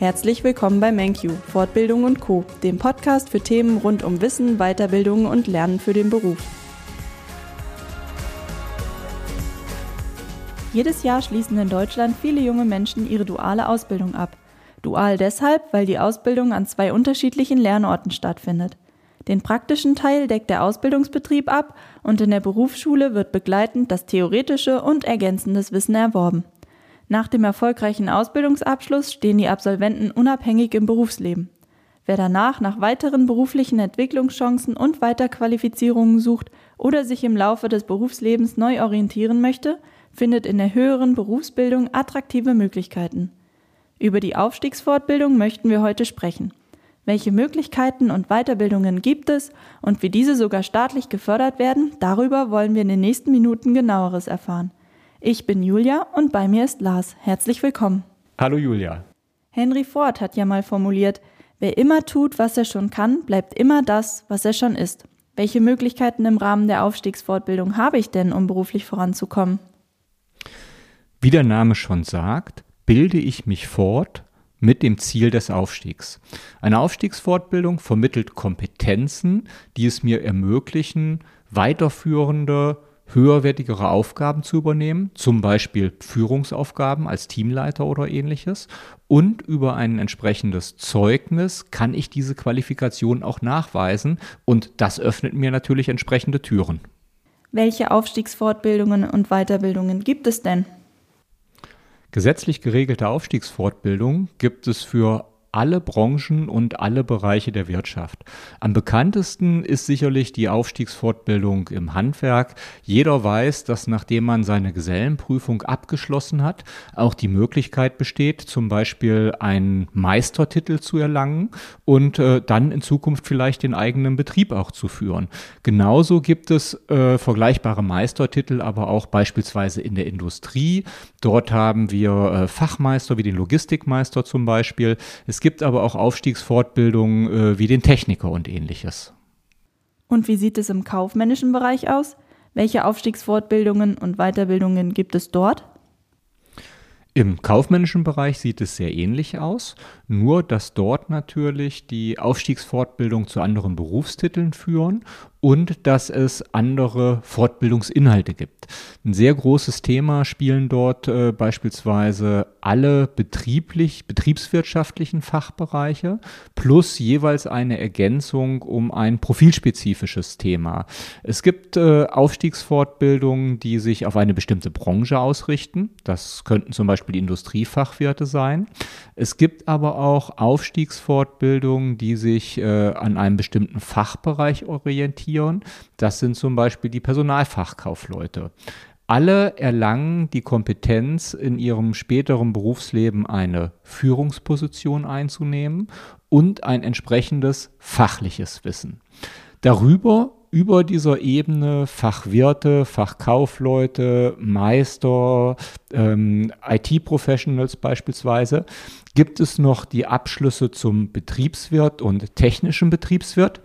Herzlich willkommen bei MenQ, Fortbildung und Co., dem Podcast für Themen rund um Wissen, Weiterbildung und Lernen für den Beruf. Jedes Jahr schließen in Deutschland viele junge Menschen ihre duale Ausbildung ab. Dual deshalb, weil die Ausbildung an zwei unterschiedlichen Lernorten stattfindet. Den praktischen Teil deckt der Ausbildungsbetrieb ab und in der Berufsschule wird begleitend das theoretische und ergänzendes Wissen erworben. Nach dem erfolgreichen Ausbildungsabschluss stehen die Absolventen unabhängig im Berufsleben. Wer danach nach weiteren beruflichen Entwicklungschancen und Weiterqualifizierungen sucht oder sich im Laufe des Berufslebens neu orientieren möchte, findet in der höheren Berufsbildung attraktive Möglichkeiten. Über die Aufstiegsfortbildung möchten wir heute sprechen. Welche Möglichkeiten und Weiterbildungen gibt es und wie diese sogar staatlich gefördert werden, darüber wollen wir in den nächsten Minuten genaueres erfahren. Ich bin Julia und bei mir ist Lars. Herzlich willkommen. Hallo Julia. Henry Ford hat ja mal formuliert, wer immer tut, was er schon kann, bleibt immer das, was er schon ist. Welche Möglichkeiten im Rahmen der Aufstiegsfortbildung habe ich denn, um beruflich voranzukommen? Wie der Name schon sagt, bilde ich mich fort mit dem Ziel des Aufstiegs. Eine Aufstiegsfortbildung vermittelt Kompetenzen, die es mir ermöglichen, weiterführende höherwertigere Aufgaben zu übernehmen, zum Beispiel Führungsaufgaben als Teamleiter oder ähnliches. Und über ein entsprechendes Zeugnis kann ich diese Qualifikation auch nachweisen und das öffnet mir natürlich entsprechende Türen. Welche Aufstiegsfortbildungen und Weiterbildungen gibt es denn? Gesetzlich geregelte Aufstiegsfortbildung gibt es für alle Branchen und alle Bereiche der Wirtschaft. Am bekanntesten ist sicherlich die Aufstiegsfortbildung im Handwerk. Jeder weiß, dass nachdem man seine Gesellenprüfung abgeschlossen hat, auch die Möglichkeit besteht, zum Beispiel einen Meistertitel zu erlangen und äh, dann in Zukunft vielleicht den eigenen Betrieb auch zu führen. Genauso gibt es äh, vergleichbare Meistertitel, aber auch beispielsweise in der Industrie. Dort haben wir äh, Fachmeister wie den Logistikmeister zum Beispiel. Es es gibt aber auch Aufstiegsfortbildungen äh, wie den Techniker und ähnliches. Und wie sieht es im kaufmännischen Bereich aus? Welche Aufstiegsfortbildungen und Weiterbildungen gibt es dort? Im kaufmännischen Bereich sieht es sehr ähnlich aus, nur dass dort natürlich die Aufstiegsfortbildung zu anderen Berufstiteln führen und dass es andere Fortbildungsinhalte gibt. Ein sehr großes Thema spielen dort äh, beispielsweise alle betrieblich, betriebswirtschaftlichen Fachbereiche plus jeweils eine Ergänzung um ein profilspezifisches Thema. Es gibt äh, Aufstiegsfortbildungen, die sich auf eine bestimmte Branche ausrichten. Das könnten zum Beispiel die Industriefachwirte sein. Es gibt aber auch Aufstiegsfortbildungen, die sich äh, an einem bestimmten Fachbereich orientieren. Das sind zum Beispiel die Personalfachkaufleute. Alle erlangen die Kompetenz, in ihrem späteren Berufsleben eine Führungsposition einzunehmen und ein entsprechendes fachliches Wissen. Darüber über dieser Ebene Fachwirte, Fachkaufleute, Meister, ähm, IT-Professionals beispielsweise, gibt es noch die Abschlüsse zum Betriebswirt und technischen Betriebswirt.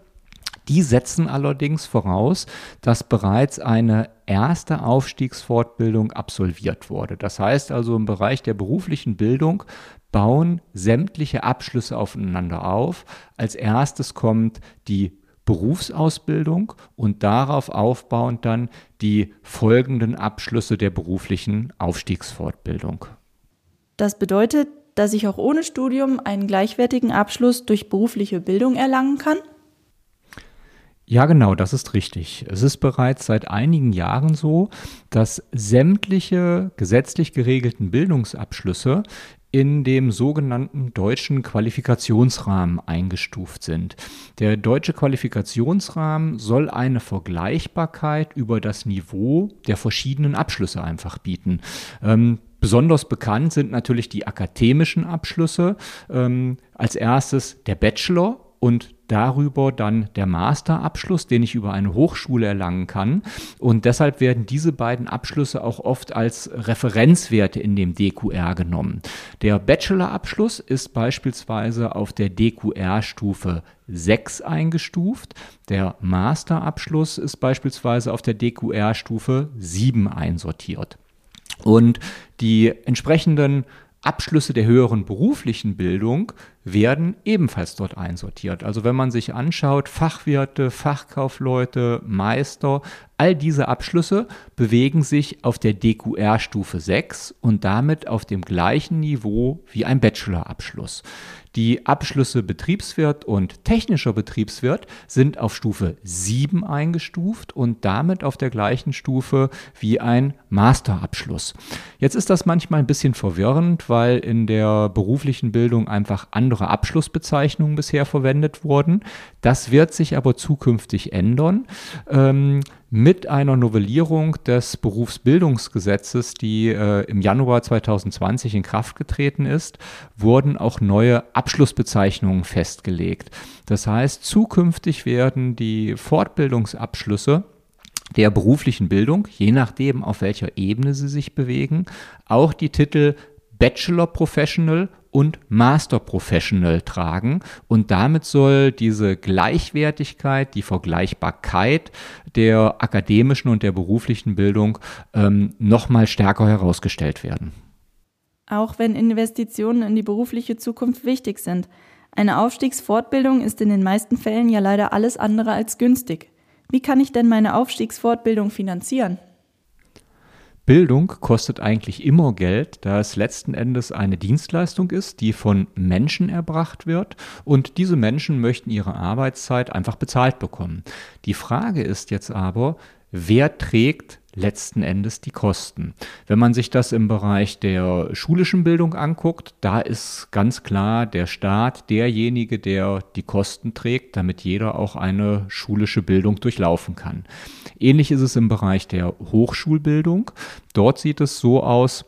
Die setzen allerdings voraus, dass bereits eine erste Aufstiegsfortbildung absolviert wurde. Das heißt also im Bereich der beruflichen Bildung bauen sämtliche Abschlüsse aufeinander auf. Als erstes kommt die Berufsausbildung und darauf aufbauend dann die folgenden Abschlüsse der beruflichen Aufstiegsfortbildung. Das bedeutet, dass ich auch ohne Studium einen gleichwertigen Abschluss durch berufliche Bildung erlangen kann? Ja, genau, das ist richtig. Es ist bereits seit einigen Jahren so, dass sämtliche gesetzlich geregelten Bildungsabschlüsse in dem sogenannten deutschen Qualifikationsrahmen eingestuft sind. Der deutsche Qualifikationsrahmen soll eine Vergleichbarkeit über das Niveau der verschiedenen Abschlüsse einfach bieten. Ähm, Besonders bekannt sind natürlich die akademischen Abschlüsse. Ähm, als erstes der Bachelor und darüber dann der Masterabschluss, den ich über eine Hochschule erlangen kann. Und deshalb werden diese beiden Abschlüsse auch oft als Referenzwerte in dem DQR genommen. Der Bachelorabschluss ist beispielsweise auf der DQR-Stufe 6 eingestuft. Der Masterabschluss ist beispielsweise auf der DQR-Stufe 7 einsortiert. Und die entsprechenden Abschlüsse der höheren beruflichen Bildung werden ebenfalls dort einsortiert. Also wenn man sich anschaut, Fachwirte, Fachkaufleute, Meister, all diese Abschlüsse bewegen sich auf der DQR-Stufe 6 und damit auf dem gleichen Niveau wie ein Bachelorabschluss. Die Abschlüsse Betriebswirt und technischer Betriebswirt sind auf Stufe 7 eingestuft und damit auf der gleichen Stufe wie ein Masterabschluss. Jetzt ist das manchmal ein bisschen verwirrend, weil in der beruflichen Bildung einfach andere Abschlussbezeichnungen bisher verwendet wurden. Das wird sich aber zukünftig ändern. Ähm, mit einer Novellierung des Berufsbildungsgesetzes, die äh, im Januar 2020 in Kraft getreten ist, wurden auch neue Abschlussbezeichnungen festgelegt. Das heißt, zukünftig werden die Fortbildungsabschlüsse der beruflichen Bildung, je nachdem, auf welcher Ebene sie sich bewegen, auch die Titel Bachelor Professional und Master Professional tragen. Und damit soll diese Gleichwertigkeit, die Vergleichbarkeit der akademischen und der beruflichen Bildung ähm, nochmal stärker herausgestellt werden. Auch wenn Investitionen in die berufliche Zukunft wichtig sind. Eine Aufstiegsfortbildung ist in den meisten Fällen ja leider alles andere als günstig. Wie kann ich denn meine Aufstiegsfortbildung finanzieren? Bildung kostet eigentlich immer Geld, da es letzten Endes eine Dienstleistung ist, die von Menschen erbracht wird und diese Menschen möchten ihre Arbeitszeit einfach bezahlt bekommen. Die Frage ist jetzt aber, wer trägt letzten Endes die Kosten. Wenn man sich das im Bereich der schulischen Bildung anguckt, da ist ganz klar der Staat derjenige, der die Kosten trägt, damit jeder auch eine schulische Bildung durchlaufen kann. Ähnlich ist es im Bereich der Hochschulbildung. Dort sieht es so aus,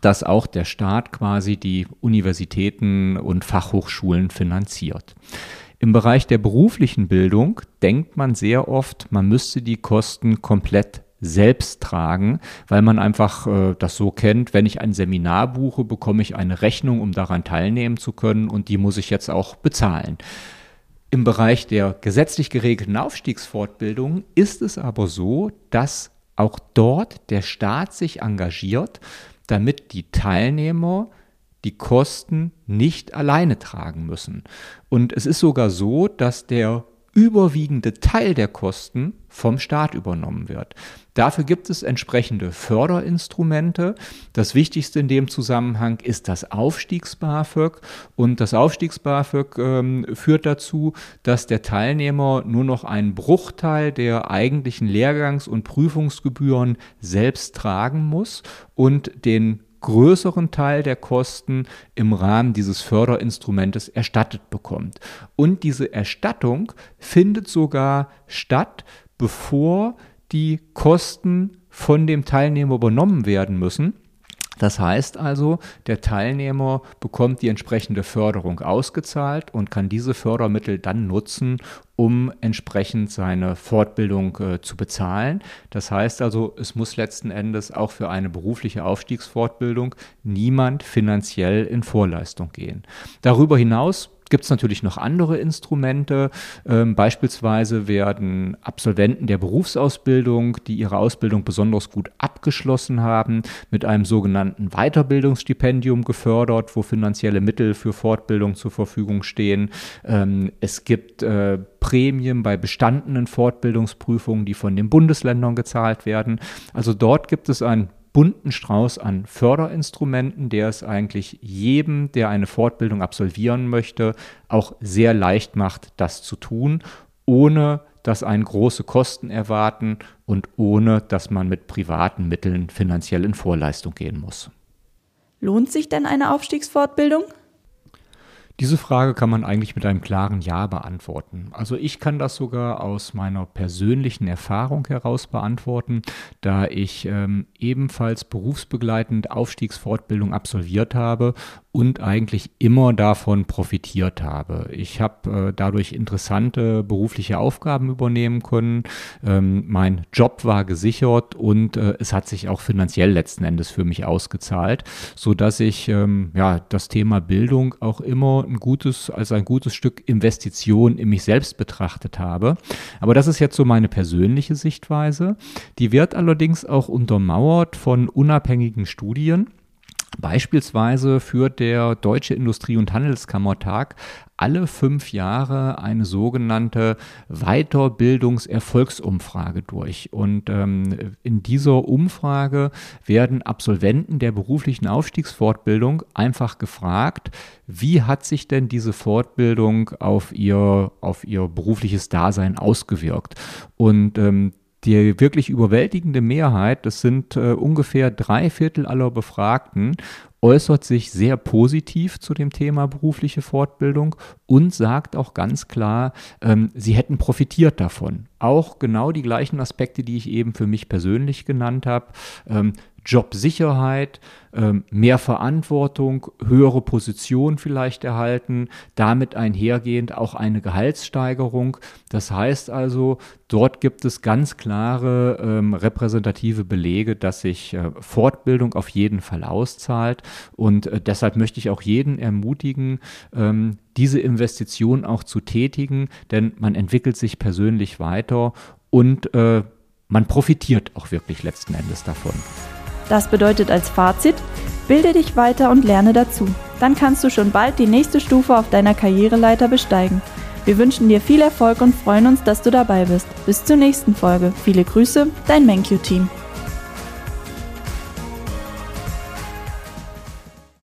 dass auch der Staat quasi die Universitäten und Fachhochschulen finanziert. Im Bereich der beruflichen Bildung denkt man sehr oft, man müsste die Kosten komplett selbst tragen, weil man einfach äh, das so kennt, wenn ich ein Seminar buche, bekomme ich eine Rechnung, um daran teilnehmen zu können und die muss ich jetzt auch bezahlen. Im Bereich der gesetzlich geregelten Aufstiegsfortbildung ist es aber so, dass auch dort der Staat sich engagiert, damit die Teilnehmer die Kosten nicht alleine tragen müssen. Und es ist sogar so, dass der überwiegende Teil der Kosten vom Staat übernommen wird. Dafür gibt es entsprechende Förderinstrumente. Das Wichtigste in dem Zusammenhang ist das Aufstiegs-BAföG. Und das Aufstiegs-BAföG ähm, führt dazu, dass der Teilnehmer nur noch einen Bruchteil der eigentlichen Lehrgangs- und Prüfungsgebühren selbst tragen muss und den größeren Teil der Kosten im Rahmen dieses Förderinstrumentes erstattet bekommt. Und diese Erstattung findet sogar statt, bevor die Kosten von dem Teilnehmer übernommen werden müssen. Das heißt also, der Teilnehmer bekommt die entsprechende Förderung ausgezahlt und kann diese Fördermittel dann nutzen, um entsprechend seine Fortbildung äh, zu bezahlen. Das heißt also, es muss letzten Endes auch für eine berufliche Aufstiegsfortbildung niemand finanziell in Vorleistung gehen. Darüber hinaus gibt es natürlich noch andere Instrumente. Ähm, beispielsweise werden Absolventen der Berufsausbildung, die ihre Ausbildung besonders gut abgeschlossen haben, mit einem sogenannten Weiterbildungsstipendium gefördert, wo finanzielle Mittel für Fortbildung zur Verfügung stehen. Ähm, es gibt äh, Prämien bei bestandenen Fortbildungsprüfungen, die von den Bundesländern gezahlt werden. Also dort gibt es ein bunten Strauß an Förderinstrumenten, der es eigentlich jedem, der eine Fortbildung absolvieren möchte, auch sehr leicht macht, das zu tun, ohne dass einen große Kosten erwarten und ohne dass man mit privaten Mitteln finanziell in Vorleistung gehen muss. Lohnt sich denn eine Aufstiegsfortbildung? Diese Frage kann man eigentlich mit einem klaren Ja beantworten. Also ich kann das sogar aus meiner persönlichen Erfahrung heraus beantworten, da ich ähm, ebenfalls berufsbegleitend Aufstiegsfortbildung absolviert habe und eigentlich immer davon profitiert habe. Ich habe äh, dadurch interessante berufliche Aufgaben übernehmen können. Ähm, mein Job war gesichert und äh, es hat sich auch finanziell letzten Endes für mich ausgezahlt, so dass ich ähm, ja das Thema Bildung auch immer ein gutes als ein gutes Stück Investition in mich selbst betrachtet habe. Aber das ist jetzt so meine persönliche Sichtweise. Die wird allerdings auch untermauert von unabhängigen Studien. Beispielsweise führt der Deutsche Industrie- und Handelskammertag alle fünf Jahre eine sogenannte Weiterbildungserfolgsumfrage durch. Und ähm, in dieser Umfrage werden Absolventen der beruflichen Aufstiegsfortbildung einfach gefragt, wie hat sich denn diese Fortbildung auf ihr, auf ihr berufliches Dasein ausgewirkt? Und ähm, die wirklich überwältigende Mehrheit, das sind äh, ungefähr drei Viertel aller Befragten, äußert sich sehr positiv zu dem Thema berufliche Fortbildung und sagt auch ganz klar, ähm, sie hätten profitiert davon. Auch genau die gleichen Aspekte, die ich eben für mich persönlich genannt habe. Ähm, Jobsicherheit, ähm, mehr Verantwortung, höhere Position vielleicht erhalten, damit einhergehend auch eine Gehaltssteigerung. Das heißt also, dort gibt es ganz klare ähm, repräsentative Belege, dass sich äh, Fortbildung auf jeden Fall auszahlt. Und äh, deshalb möchte ich auch jeden ermutigen, ähm, diese Investition auch zu tätigen, denn man entwickelt sich persönlich weiter und äh, man profitiert auch wirklich letzten Endes davon. Das bedeutet als Fazit, bilde dich weiter und lerne dazu. Dann kannst du schon bald die nächste Stufe auf deiner Karriereleiter besteigen. Wir wünschen dir viel Erfolg und freuen uns, dass du dabei bist. Bis zur nächsten Folge. Viele Grüße, dein MenQ-Team.